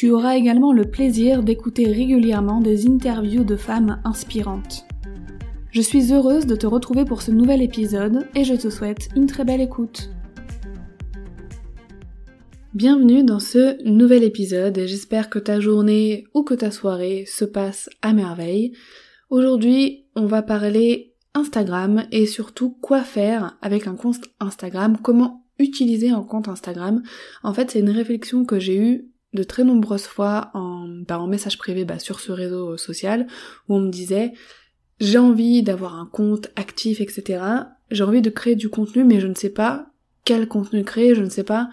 Tu auras également le plaisir d'écouter régulièrement des interviews de femmes inspirantes. Je suis heureuse de te retrouver pour ce nouvel épisode et je te souhaite une très belle écoute. Bienvenue dans ce nouvel épisode et j'espère que ta journée ou que ta soirée se passe à merveille. Aujourd'hui, on va parler Instagram et surtout quoi faire avec un compte Instagram, comment utiliser un compte Instagram. En fait, c'est une réflexion que j'ai eue de très nombreuses fois en, bah, en message privé bah, sur ce réseau social où on me disait j'ai envie d'avoir un compte actif, etc. J'ai envie de créer du contenu, mais je ne sais pas quel contenu créer, je ne sais pas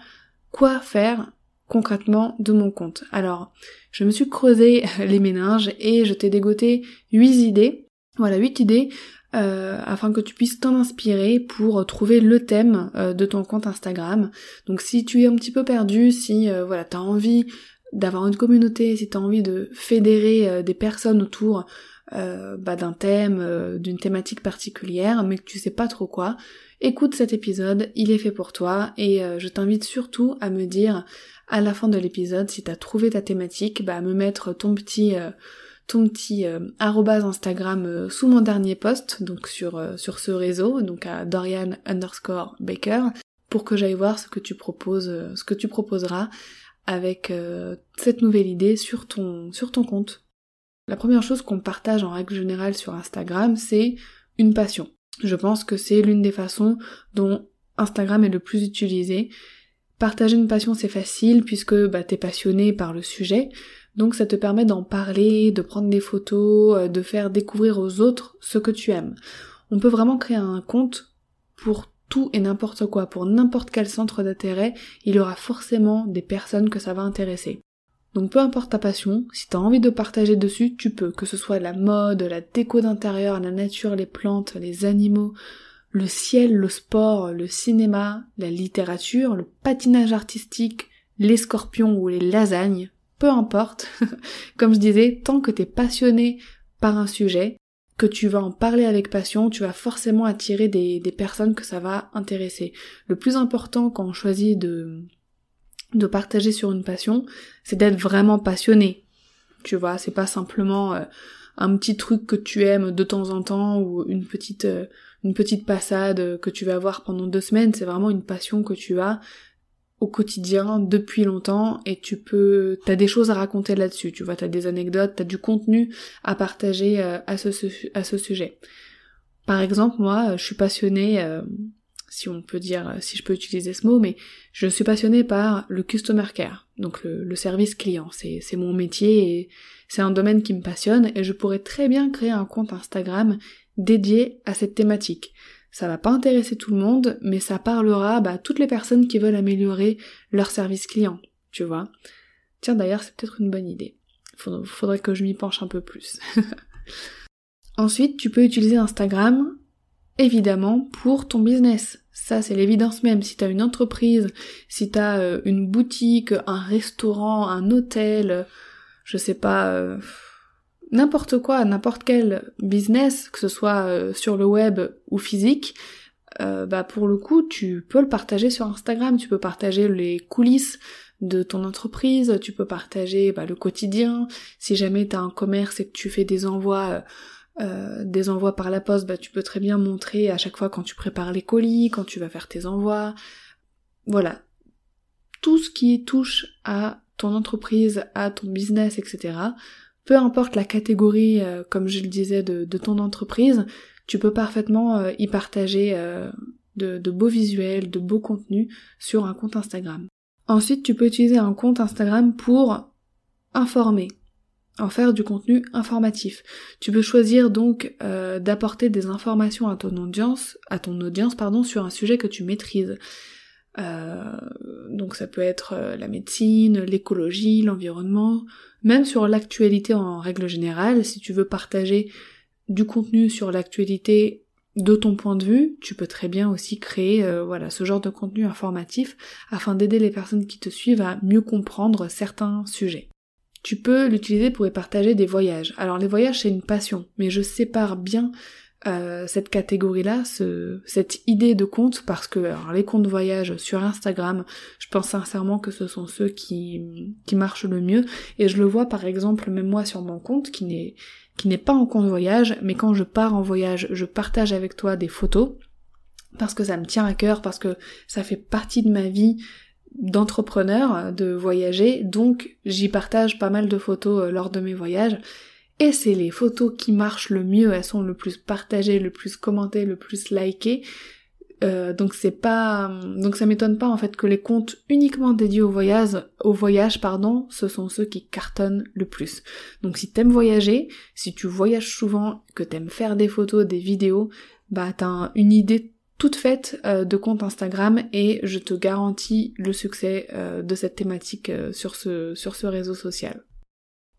quoi faire concrètement de mon compte. Alors, je me suis creusé les méninges et je t'ai dégoté 8 idées. Voilà, 8 idées euh, afin que tu puisses t'en inspirer pour trouver le thème euh, de ton compte Instagram. Donc si tu es un petit peu perdu, si euh, voilà, tu as envie d'avoir une communauté, si tu as envie de fédérer des personnes autour bah, d'un thème, d'une thématique particulière, mais que tu sais pas trop quoi, écoute cet épisode, il est fait pour toi et je t'invite surtout à me dire à la fin de l'épisode si tu as trouvé ta thématique, bah à me mettre ton petit ton petit euh, Instagram euh, sous mon dernier post, donc sur, euh, sur ce réseau, donc à Dorian underscore Baker, pour que j'aille voir ce que tu proposes, ce que tu proposeras avec cette nouvelle idée sur ton, sur ton compte. La première chose qu'on partage en règle générale sur Instagram, c'est une passion. Je pense que c'est l'une des façons dont Instagram est le plus utilisé. Partager une passion c'est facile puisque bah, t'es passionné par le sujet, donc ça te permet d'en parler, de prendre des photos, euh, de faire découvrir aux autres ce que tu aimes. On peut vraiment créer un compte pour tout et n'importe quoi, pour n'importe quel centre d'intérêt, il y aura forcément des personnes que ça va intéresser. Donc peu importe ta passion, si t'as envie de partager dessus, tu peux, que ce soit la mode, la déco d'intérieur, la nature, les plantes, les animaux, le ciel, le sport, le cinéma, la littérature, le patinage artistique, les scorpions ou les lasagnes, peu importe, comme je disais, tant que t'es passionné par un sujet, que tu vas en parler avec passion, tu vas forcément attirer des, personnes que ça va intéresser. Le plus important quand on choisit de, de partager sur une passion, c'est d'être vraiment passionné. Tu vois, c'est pas simplement euh, un petit truc que tu aimes de temps en temps ou une petite euh, une petite passade que tu vas avoir pendant deux semaines, c'est vraiment une passion que tu as au quotidien depuis longtemps et tu peux t'as des choses à raconter là-dessus tu vois t'as des anecdotes t'as du contenu à partager euh, à ce sujet. Par exemple moi je suis passionnée euh, si on peut dire si je peux utiliser ce mot mais je suis passionnée par le customer care donc le, le service client. C'est c'est mon métier et c'est un domaine qui me passionne et je pourrais très bien créer un compte Instagram dédié à cette thématique ça va pas intéresser tout le monde, mais ça parlera bah, à toutes les personnes qui veulent améliorer leur service client, tu vois. Tiens d'ailleurs c'est peut-être une bonne idée. Faudrait, que je m'y penche un peu plus. Ensuite, tu peux utiliser Instagram, évidemment, pour ton business. Ça, c'est l'évidence même. Si t'as une entreprise, si t'as euh, une boutique, un restaurant, un hôtel, je sais pas, euh, n'importe quoi, n'importe quel business, que ce soit euh, sur le web ou physique, bah pour le coup, tu peux le partager sur Instagram, tu peux partager les coulisses de ton entreprise, tu peux partager bah, le quotidien, si jamais t'as un commerce et que tu fais des envois euh, des envois par la poste, bah, tu peux très bien montrer à chaque fois quand tu prépares les colis, quand tu vas faire tes envois. Voilà. Tout ce qui touche à ton entreprise, à ton business, etc. Peu importe la catégorie, euh, comme je le disais, de, ton entreprise, tu peux parfaitement euh, y partager de, de beaux visuels, de beaux contenus sur un compte Instagram. Ensuite, tu peux utiliser un compte Instagram pour informer, en faire du contenu informatif. Tu peux choisir donc euh, d'apporter des informations à ton audience, à ton audience pardon, sur un sujet que tu maîtrises. Euh, donc ça peut être euh, la médecine, l'écologie, l'environnement, même sur l'actualité en règle générale. Si tu veux partager du contenu sur l'actualité de ton point de vue, tu peux très bien aussi créer voilà ce genre de contenu informatif afin d'aider les personnes qui te suivent à mieux comprendre certains sujets tu peux l'utiliser pour y partager des voyages. Alors les voyages c'est une passion, mais je sépare bien euh, cette catégorie-là, ce, cette idée de compte, parce que alors, les comptes voyage sur Instagram, je pense sincèrement que ce sont ceux qui, qui marchent le mieux, et je le vois par exemple même moi sur mon compte, qui n'est qui n'est pas en compte voyage, mais quand je pars en voyage, je partage avec toi des photos, parce que ça me tient à cœur, parce que ça fait partie de ma vie, d'entrepreneur de voyager, donc j'y partage pas mal de photos euh, lors de mes voyages. Et c'est les photos qui marchent le mieux, elles sont le plus partagées, le plus commentées, le plus likées. Euh, donc c'est pas, donc ça m'étonne pas en fait que les comptes uniquement dédiés au voyage, au voyage pardon, ce sont ceux qui cartonnent le plus. Donc si t'aimes voyager, si tu voyages souvent, que t'aimes faire des photos, des vidéos, bah t'as une idée toute faite euh, de compte Instagram et je te garantis le succès euh, de cette thématique sur, ce, sur ce réseau social.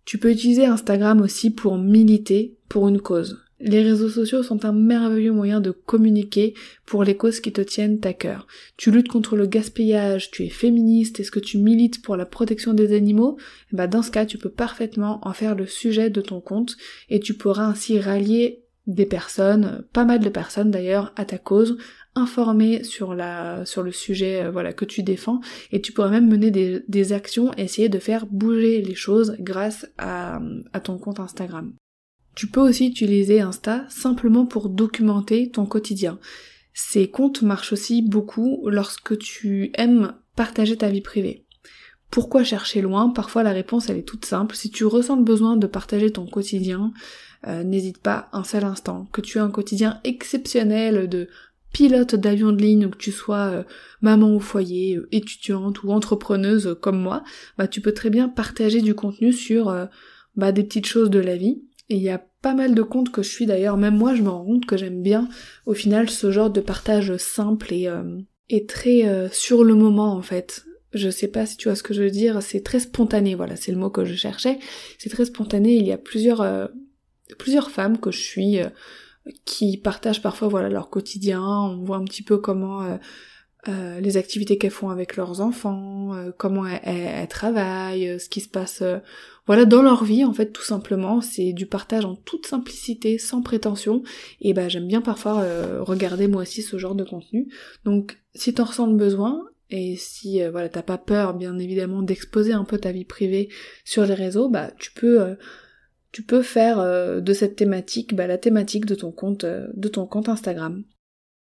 Tu peux utiliser Instagram aussi pour militer pour une cause. Les réseaux sociaux sont un merveilleux moyen de communiquer pour les causes qui te tiennent à cœur. Tu luttes contre le gaspillage, tu es féministe, est-ce que tu milites pour la protection des animaux? Bah Dans ce cas, tu peux parfaitement en faire le sujet de ton compte et tu pourras ainsi rallier des personnes, pas mal de personnes d'ailleurs, à ta cause, informer sur la sur le sujet euh, voilà que tu défends et tu pourrais même mener des, des, actions essayer de faire bouger les choses grâce à ton compte Instagram. Tu peux aussi utiliser Insta simplement pour documenter ton quotidien. Ces comptes marchent aussi beaucoup lorsque tu aimes partager ta vie privée. Pourquoi chercher loin Parfois la réponse elle est toute simple. Si tu ressens le besoin de partager ton quotidien, euh, n'hésite pas un seul instant. Que tu aies un quotidien exceptionnel de pilote d'avion de ligne ou que tu sois euh, maman au foyer, euh, étudiante ou entrepreneuse comme moi, bah tu peux très bien partager du contenu sur bah, des petites choses de la vie. Et il y a pas mal de comptes que je suis d'ailleurs, même moi je me rends compte que j'aime bien au final ce genre de partage simple et, et très sur le moment en fait. Je sais pas si tu vois ce que je veux dire, c'est très spontané, voilà, c'est le mot que je cherchais. C'est très spontané, il y a plusieurs plusieurs femmes que je suis euh, qui partagent parfois voilà leur quotidien, on voit un petit peu comment euh, euh, les activités qu'elles font avec leurs enfants, comment elles, travaillent, ce qui se passe voilà dans leur vie en fait tout simplement, c'est du partage en toute simplicité, sans prétention et bah j'aime bien parfois regarder moi aussi ce genre de contenu. Donc si t'en ressens le besoin et si voilà t'as pas peur bien évidemment d'exposer un peu ta vie privée sur les réseaux, bah tu peux tu peux faire euh, de cette thématique bah, la thématique de ton compte euh, de ton compte Instagram.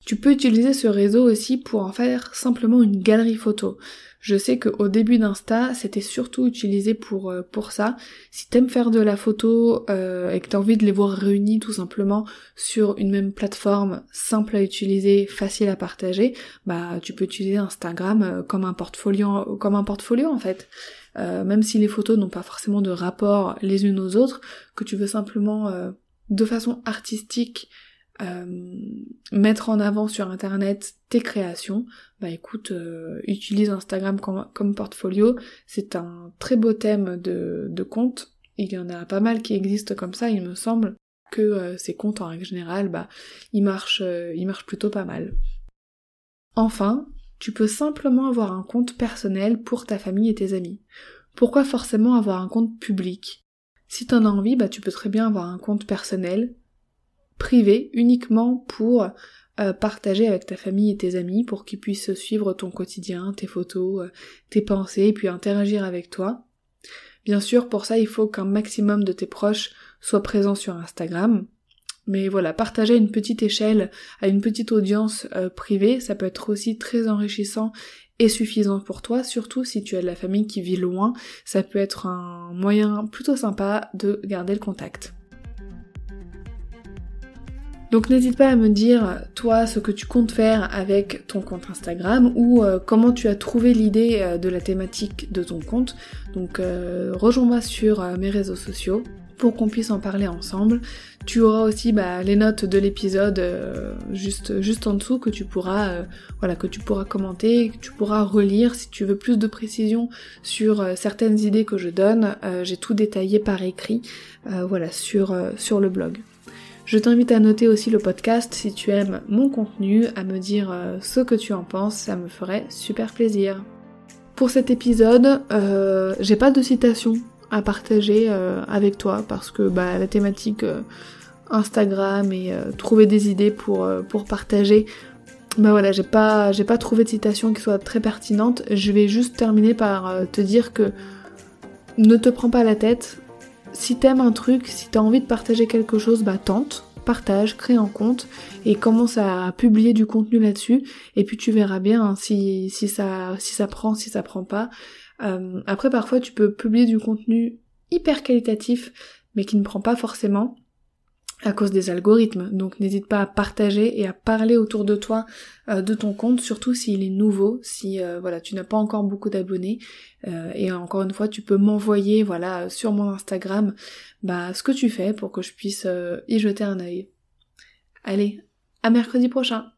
Tu peux utiliser ce réseau aussi pour en faire simplement une galerie photo. Je sais qu'au début d'Insta, c'était surtout utilisé pour, euh, pour ça. Si t'aimes faire de la photo et que t'as envie de les voir réunis tout simplement sur une même plateforme, simple à utiliser, facile à partager, bah tu peux utiliser Instagram comme un portfolio, comme un portfolio en fait. Euh, même si les photos n'ont pas forcément de rapport les unes aux autres, que tu veux simplement euh, de façon artistique euh, mettre en avant sur internet tes créations, bah écoute, utilise Instagram comme, portfolio, c'est un très beau thème de, de compte, il y en a pas mal qui existent comme ça, il me semble que ces comptes en règle générale, bah ils marchent, ils marchent plutôt pas mal. Enfin, tu peux simplement avoir un compte personnel pour ta famille et tes amis. Pourquoi forcément avoir un compte public? Si t'en as envie, bah tu peux très bien avoir un compte personnel, privé, uniquement pour euh, partager avec ta famille et tes amis, pour qu'ils puissent suivre ton quotidien, tes photos, euh, tes pensées, et puis interagir avec toi. Bien sûr, pour ça, il faut qu'un maximum de tes proches soient présents sur Instagram. Mais voilà, partager à une petite échelle, à une petite audience euh, privée, ça peut être aussi très enrichissant et suffisant pour toi, surtout si tu as de la famille qui vit loin, ça peut être un moyen plutôt sympa de garder le contact. Donc n'hésite pas à me dire toi ce que tu comptes faire avec ton compte Instagram ou euh, comment tu as trouvé l'idée euh, de la thématique de ton compte. Donc euh, rejoins-moi sur mes réseaux sociaux pour qu'on puisse en parler ensemble. Tu auras aussi bah, les notes de l'épisode juste, juste en dessous que tu pourras voilà que tu pourras commenter, que tu pourras relire si tu veux plus de précision sur certaines idées que je donne. J'ai tout détaillé par écrit voilà sur, sur le blog. Je t'invite à noter aussi le podcast si tu aimes mon contenu, à me dire euh, ce que tu en penses, ça me ferait super plaisir. Pour cet épisode, euh, j'ai pas de citation à partager euh, avec toi parce que bah, la thématique Instagram et trouver des idées pour, pour partager, bah voilà, j'ai pas, pas trouvé de citation qui soit très pertinente. Je vais juste terminer par te dire que ne te prends pas la tête, si t'aimes un truc, si t'as envie de partager quelque chose, bah tente, partage, crée un compte et commence à publier du contenu là-dessus. Et puis tu verras bien hein, si, si, ça, si ça prend, si ça prend pas. Euh, après, parfois, tu peux publier du contenu hyper qualitatif, mais qui ne prend pas forcément à cause des algorithmes. Donc n'hésite pas à partager et à parler autour de toi euh, de ton compte, surtout s'il est nouveau, si euh, voilà tu n'as pas encore beaucoup d'abonnés. Euh, et encore une fois, tu peux m'envoyer voilà sur mon Instagram bah, ce que tu fais pour que je puisse y jeter un œil. Allez, à mercredi prochain.